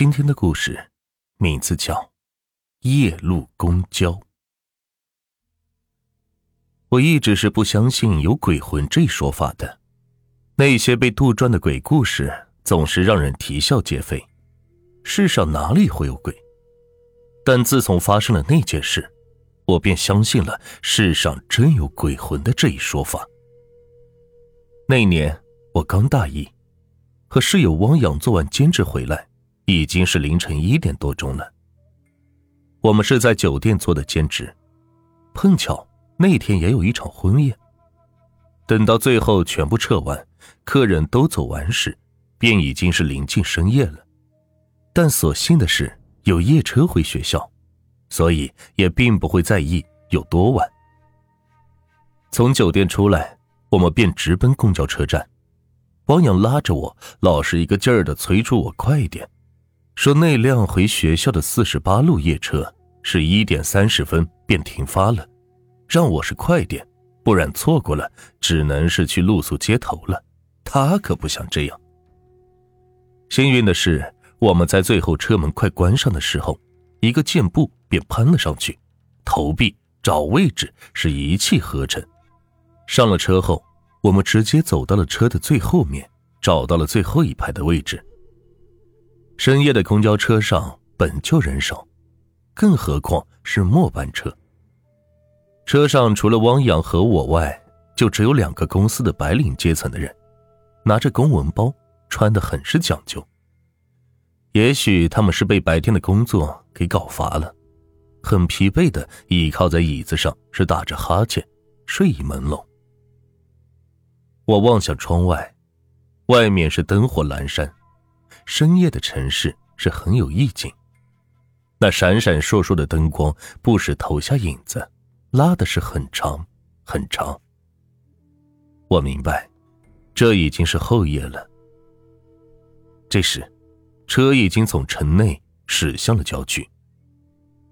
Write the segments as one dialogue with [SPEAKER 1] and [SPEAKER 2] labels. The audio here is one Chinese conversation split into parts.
[SPEAKER 1] 今天的故事名字叫《夜路公交》。我一直是不相信有鬼魂这一说法的，那些被杜撰的鬼故事总是让人啼笑皆非。世上哪里会有鬼？但自从发生了那件事，我便相信了世上真有鬼魂的这一说法。那年我刚大一，和室友汪洋做完兼职回来，已经是凌晨一点多钟了。我们是在酒店做的兼职，碰巧那天也有一场婚宴。等到最后全部撤完，客人都走完时，便已经是临近深夜了。但所幸的是有夜车回学校，所以也并不会在意有多晚。从酒店出来。我们便直奔公交车站，汪洋拉着我，老是一个劲儿的催促我快一点，说那辆回学校的四十八路夜车是一点三十分便停发了，让我是快点，不然错过了只能是去露宿街头了。他可不想这样。幸运的是，我们在最后车门快关上的时候，一个箭步便攀了上去，投币找位置是一气呵成。上了车后，我们直接走到了车的最后面，找到了最后一排的位置。深夜的公交车上本就人少，更何况是末班车。车上除了汪洋和我外，就只有两个公司的白领阶层的人，拿着公文包，穿的很是讲究。也许他们是被白天的工作给搞乏了，很疲惫的倚靠在椅子上，是打着哈欠，睡意朦胧。我望向窗外，外面是灯火阑珊，深夜的城市是很有意境。那闪闪烁烁的灯光不时投下影子，拉的是很长很长。我明白，这已经是后夜了。这时，车已经从城内驶向了郊区。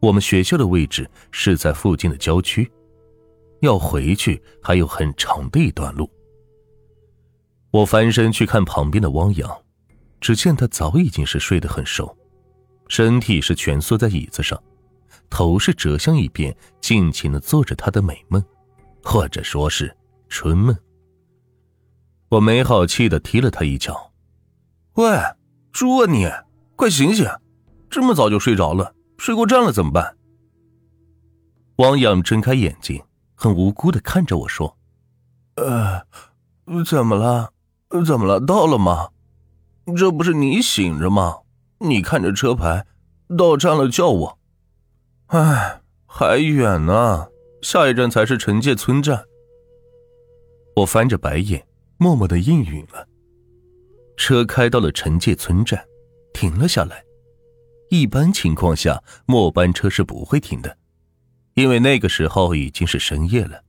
[SPEAKER 1] 我们学校的位置是在附近的郊区，要回去还有很长的一段路。我翻身去看旁边的汪洋，只见他早已经是睡得很熟，身体是蜷缩在椅子上，头是折向一边，尽情的做着他的美梦，或者说是春梦。我没好气的踢了他一脚：“
[SPEAKER 2] 喂，猪啊你，快醒醒！这么早就睡着了，睡过站了怎么办？”
[SPEAKER 1] 汪洋睁开眼睛，很无辜的看着我说：“
[SPEAKER 2] 呃，怎么了？”怎么了？到了吗？这不是你醒着吗？你看着车牌，到站了叫我。唉，还远呢，下一站才是陈界村站。
[SPEAKER 1] 我翻着白眼，默默的应允了。车开到了陈界村站，停了下来。一般情况下，末班车是不会停的，因为那个时候已经是深夜了，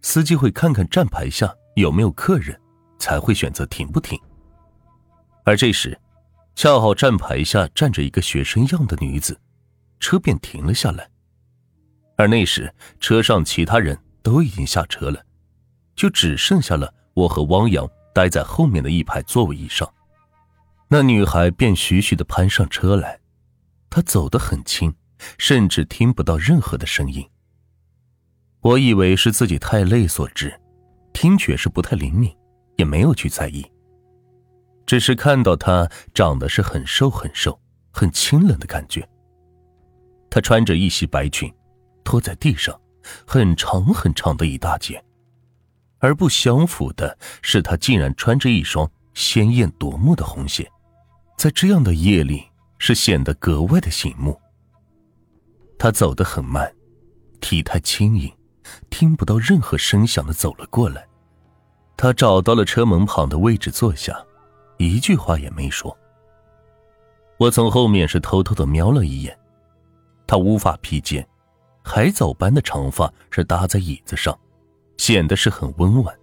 [SPEAKER 1] 司机会看看站牌下有没有客人。才会选择停不停。而这时，恰好站牌下站着一个学生样的女子，车便停了下来。而那时，车上其他人都已经下车了，就只剩下了我和汪洋待在后面的一排座位上。那女孩便徐徐的攀上车来，她走得很轻，甚至听不到任何的声音。我以为是自己太累所致，听觉是不太灵敏。也没有去在意，只是看到她长得是很瘦很瘦、很清冷的感觉。她穿着一袭白裙，拖在地上，很长很长的一大截，而不相符的是，她竟然穿着一双鲜艳夺目的红鞋，在这样的夜里是显得格外的醒目。她走得很慢，体态轻盈，听不到任何声响的走了过来。他找到了车门旁的位置坐下，一句话也没说。我从后面是偷偷的瞄了一眼，他乌发披肩，海藻般的长发是搭在椅子上，显得是很温婉，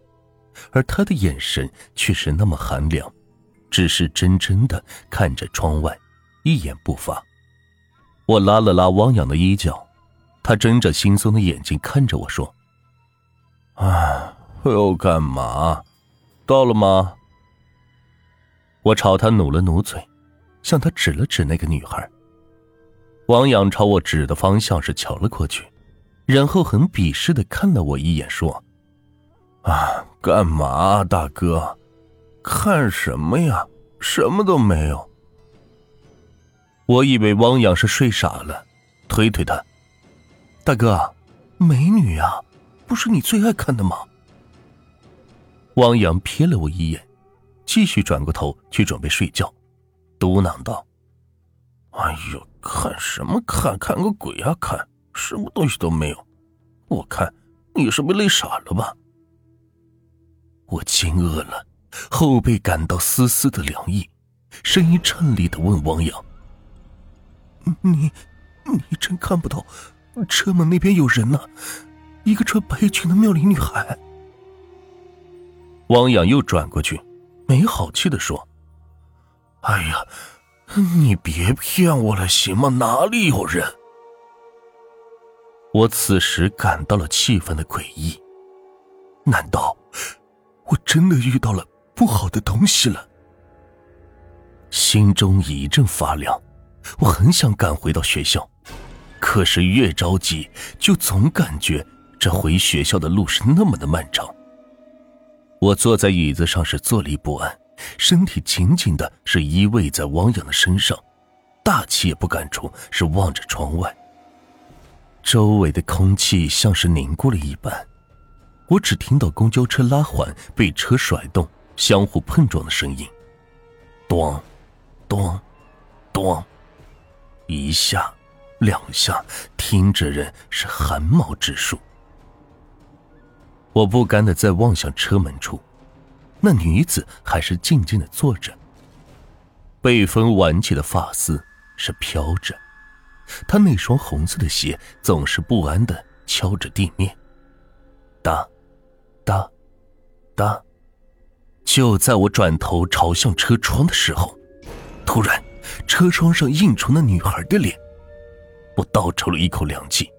[SPEAKER 1] 而他的眼神却是那么寒凉，只是真真的看着窗外，一言不发。我拉了拉汪洋的衣角，他睁着惺忪的眼睛看着我说：“
[SPEAKER 2] 啊。”要干嘛？到了吗？
[SPEAKER 1] 我朝他努了努嘴，向他指了指那个女孩。王阳朝我指的方向是瞧了过去，然后很鄙视的看了我一眼，说：“
[SPEAKER 2] 啊，干嘛，大哥？看什么呀？什么都没有。”
[SPEAKER 1] 我以为汪洋是睡傻了，推推他：“大哥，美女啊，不是你最爱看的吗？”汪洋瞥了我一眼，继续转过头去准备睡觉，嘟囔道：“
[SPEAKER 2] 哎呦。”看什么看？看个鬼啊！看什么东西都没有。我看你是被累傻了吧？
[SPEAKER 1] 我惊愕了，后背感到丝丝的凉意，声音颤栗的问汪洋：“你，你真看不到车门那边有人呢？一个穿白裙的妙龄女孩。”汪洋又转过去，没好气的说：“
[SPEAKER 2] 哎呀！”你别骗我了，行吗？哪里有人？
[SPEAKER 1] 我此时感到了气氛的诡异，难道我真的遇到了不好的东西了？心中一阵发凉，我很想赶回到学校，可是越着急，就总感觉这回学校的路是那么的漫长。我坐在椅子上是坐立不安。身体紧紧的是依偎在汪洋的身上，大气也不敢出，是望着窗外。周围的空气像是凝固了一般，我只听到公交车拉环被车甩动、相互碰撞的声音，咚，咚，咚，一下，两下，听着人是汗毛直竖。我不甘的在望向车门处。那女子还是静静的坐着，被风挽起的发丝是飘着，她那双红色的鞋总是不安的敲着地面，哒，哒，哒。就在我转头朝向车窗的时候，突然，车窗上映出那女孩的脸，我倒抽了一口凉气。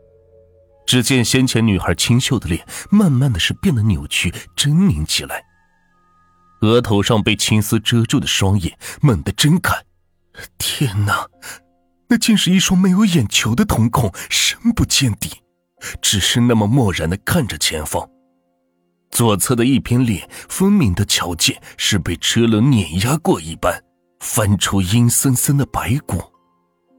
[SPEAKER 1] 只见先前女孩清秀的脸，慢慢的是变得扭曲狰狞起来。额头上被青丝遮住的双眼猛地睁开，天哪，那竟是一双没有眼球的瞳孔，深不见底，只是那么漠然的看着前方。左侧的一片脸，分明的瞧见是被车轮碾压过一般，翻出阴森森的白骨，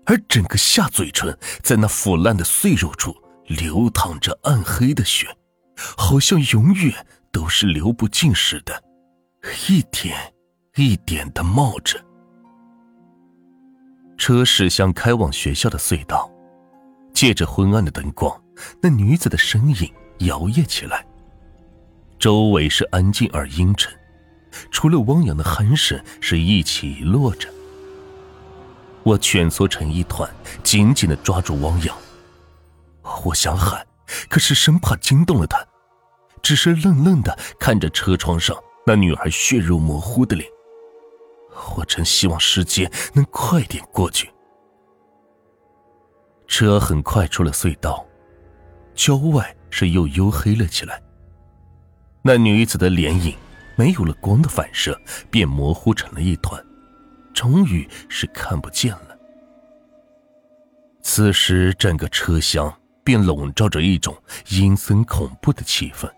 [SPEAKER 1] 而整个下嘴唇在那腐烂的碎肉处流淌着暗黑的血，好像永远都是流不尽似的。一点一点的冒着，车驶向开往学校的隧道，借着昏暗的灯光，那女子的身影摇曳起来。周围是安静而阴沉，除了汪洋的鼾声是一起一落着。我蜷缩成一团，紧紧的抓住汪洋。我想喊，可是生怕惊动了他，只是愣愣的看着车窗上。那女孩血肉模糊的脸，我真希望时间能快点过去。车很快出了隧道，郊外是又黝黑了起来。那女子的脸影没有了光的反射，便模糊成了一团，终于是看不见了。此时，整个车厢便笼罩着一种阴森恐怖的气氛。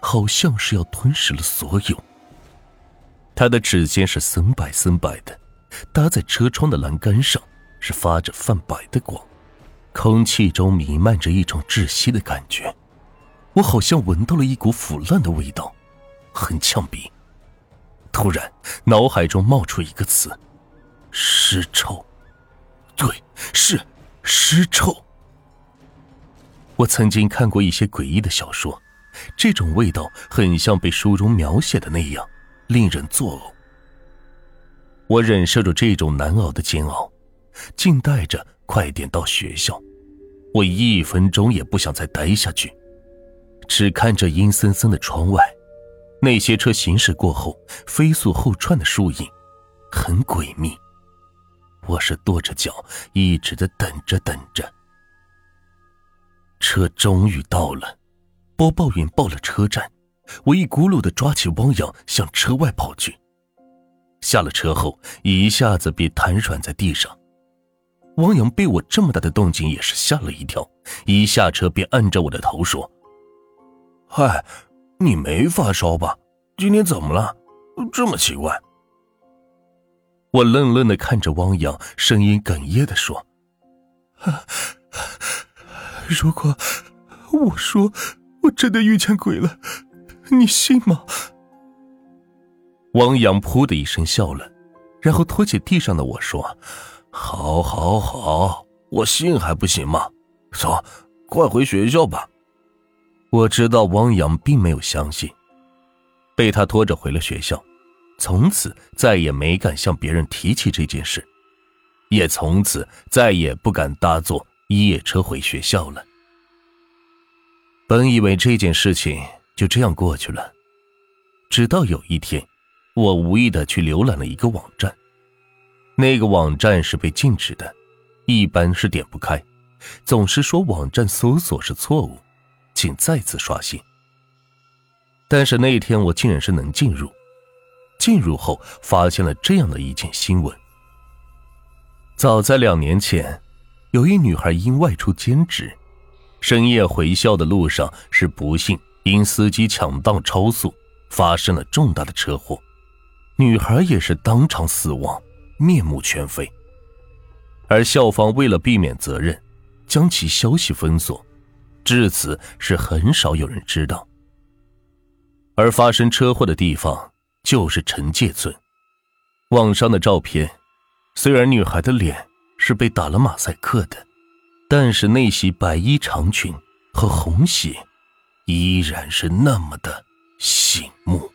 [SPEAKER 1] 好像是要吞噬了所有。他的指尖是森白森白的，搭在车窗的栏杆上，是发着泛白的光。空气中弥漫着一种窒息的感觉，我好像闻到了一股腐烂的味道，很呛鼻。突然，脑海中冒出一个词：尸臭。对，是尸臭。我曾经看过一些诡异的小说。这种味道很像被书中描写的那样，令人作呕。我忍受着这种难熬的煎熬，静待着快点到学校。我一分钟也不想再待下去，只看着阴森森的窗外，那些车行驶过后飞速后窜的树影，很诡秘。我是跺着脚，一直的等着等着。车终于到了。播报员报了车站，我一咕噜的抓起汪洋向车外跑去。下了车后一下子便瘫软在地上。汪洋被我这么大的动静也是吓了一跳，一下车便按着我的头说：“
[SPEAKER 2] 嗨，你没发烧吧？今天怎么了？这么奇怪？”
[SPEAKER 1] 我愣愣的看着汪洋，声音哽咽的说：“
[SPEAKER 3] 如果我说我真的遇见鬼了，你信吗？”
[SPEAKER 1] 汪洋噗的一声笑了，然后拖起地上的我说。
[SPEAKER 2] 好，好，好，我信还不行吗？走，快回学校吧。
[SPEAKER 1] 我知道汪洋并没有相信，被他拖着回了学校，从此再也没敢向别人提起这件事，也从此再也不敢大做一夜车回学校了。本以为这件事情就这样过去了，直到有一天，我无意的去浏览了一个网站。那个网站是被禁止的，一般是点不开，总是说网站搜索是错误，请再次刷新。但是那天我竟然是能进入，进入后发现了这样的一件新闻：早在两年前，有一女孩因外出兼职，深夜回校的路上是不幸因司机抢道超速，发生了重大的车祸，女孩也是当场死亡。面目全非，而校方为了避免责任，将其消息封锁，至此是很少有人知道。而发生车祸的地方就是陈界村，网上的照片，虽然女孩的脸是被打了马赛克的，但是那袭白衣长裙和红鞋，依然是那么的醒目。